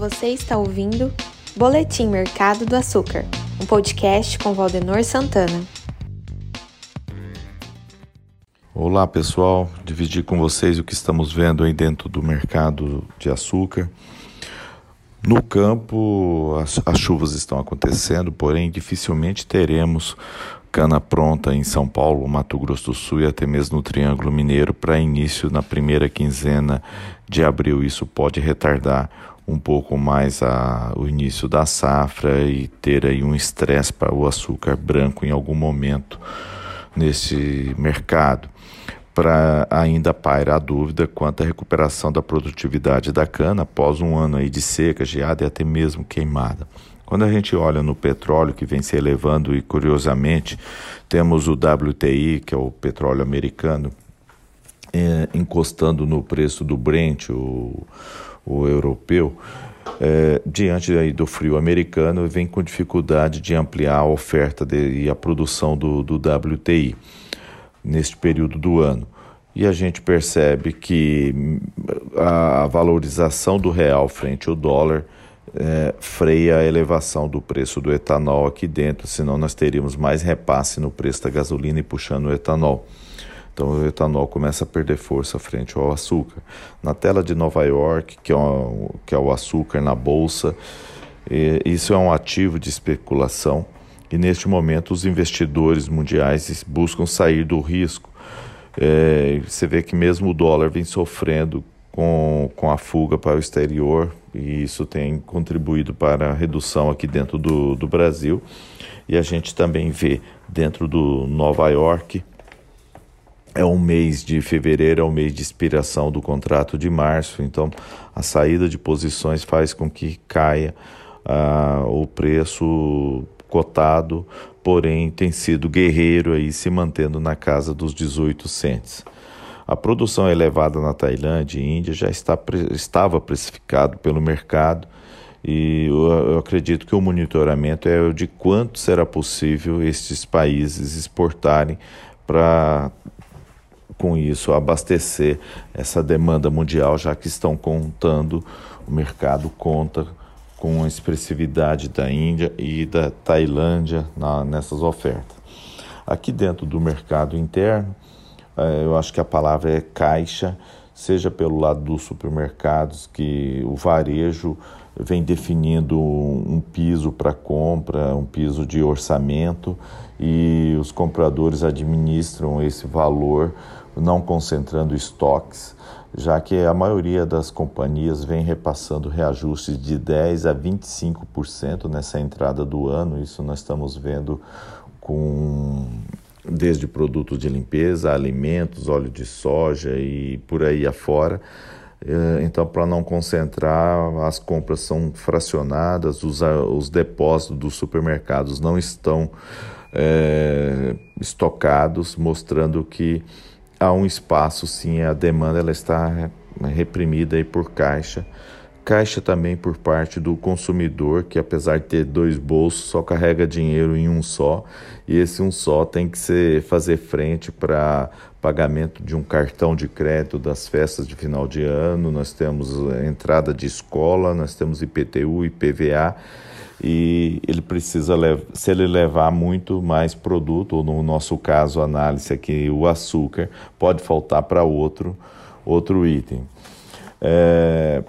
Você está ouvindo Boletim Mercado do Açúcar, um podcast com Valdenor Santana. Olá pessoal, dividir com vocês o que estamos vendo aí dentro do mercado de açúcar. No campo, as, as chuvas estão acontecendo, porém dificilmente teremos cana pronta em São Paulo, Mato Grosso do Sul e até mesmo no Triângulo Mineiro para início na primeira quinzena de abril. Isso pode retardar um pouco mais a, o início da safra e ter aí um estresse para o açúcar branco em algum momento nesse mercado. Para ainda paira a dúvida quanto à recuperação da produtividade da cana após um ano aí de seca, geada e até mesmo queimada. Quando a gente olha no petróleo que vem se elevando e curiosamente temos o WTI, que é o petróleo americano, é, encostando no preço do Brent, o, o europeu, é, diante aí do frio americano, vem com dificuldade de ampliar a oferta de, e a produção do, do WTI neste período do ano. E a gente percebe que a valorização do real frente ao dólar é, freia a elevação do preço do etanol aqui dentro, senão nós teríamos mais repasse no preço da gasolina e puxando o etanol. Então o etanol começa a perder força frente ao açúcar. Na tela de Nova York, que é, o, que é o açúcar na bolsa, isso é um ativo de especulação e neste momento os investidores mundiais buscam sair do risco. É, você vê que mesmo o dólar vem sofrendo com, com a fuga para o exterior e isso tem contribuído para a redução aqui dentro do, do Brasil. E a gente também vê dentro do Nova York é um mês de fevereiro, é um mês de expiração do contrato de março, então a saída de posições faz com que caia uh, o preço cotado, porém tem sido guerreiro aí se mantendo na casa dos 18 cents. A produção elevada na Tailândia e Índia já está, estava precificado pelo mercado e eu acredito que o monitoramento é o de quanto será possível estes países exportarem para com isso abastecer essa demanda mundial, já que estão contando, o mercado conta com a expressividade da Índia e da Tailândia na, nessas ofertas. Aqui dentro do mercado interno, eh, eu acho que a palavra é caixa, seja pelo lado dos supermercados, que o varejo vem definindo um piso para compra, um piso de orçamento, e os compradores administram esse valor não concentrando estoques, já que a maioria das companhias vem repassando reajustes de 10 a 25% nessa entrada do ano. Isso nós estamos vendo com desde produtos de limpeza, alimentos, óleo de soja e por aí afora. Eh, então, para não concentrar, as compras são fracionadas, os, os depósitos dos supermercados não estão é, estocados, mostrando que há um espaço, sim, a demanda ela está reprimida aí por caixa. Caixa também por parte do consumidor, que apesar de ter dois bolsos, só carrega dinheiro em um só, e esse um só tem que ser, fazer frente para pagamento de um cartão de crédito das festas de final de ano, nós temos entrada de escola, nós temos IPTU, IPVA, e ele precisa, se ele levar muito mais produto, ou no nosso caso, análise aqui, o açúcar, pode faltar para outro, outro item. É,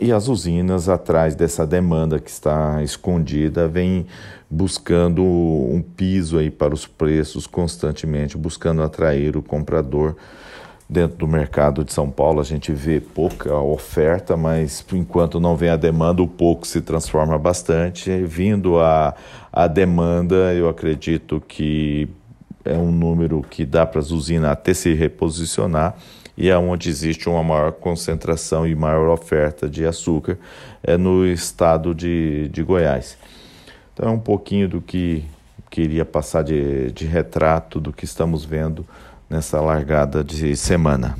e as usinas, atrás dessa demanda que está escondida, vêm buscando um piso aí para os preços constantemente, buscando atrair o comprador dentro do mercado de São Paulo a gente vê pouca oferta, mas enquanto não vem a demanda, o pouco se transforma bastante. Vindo a, a demanda, eu acredito que é um número que dá para as usinas até se reposicionar e é onde existe uma maior concentração e maior oferta de açúcar é no estado de, de Goiás. Então é um pouquinho do que queria passar de, de retrato do que estamos vendo nessa largada de semana.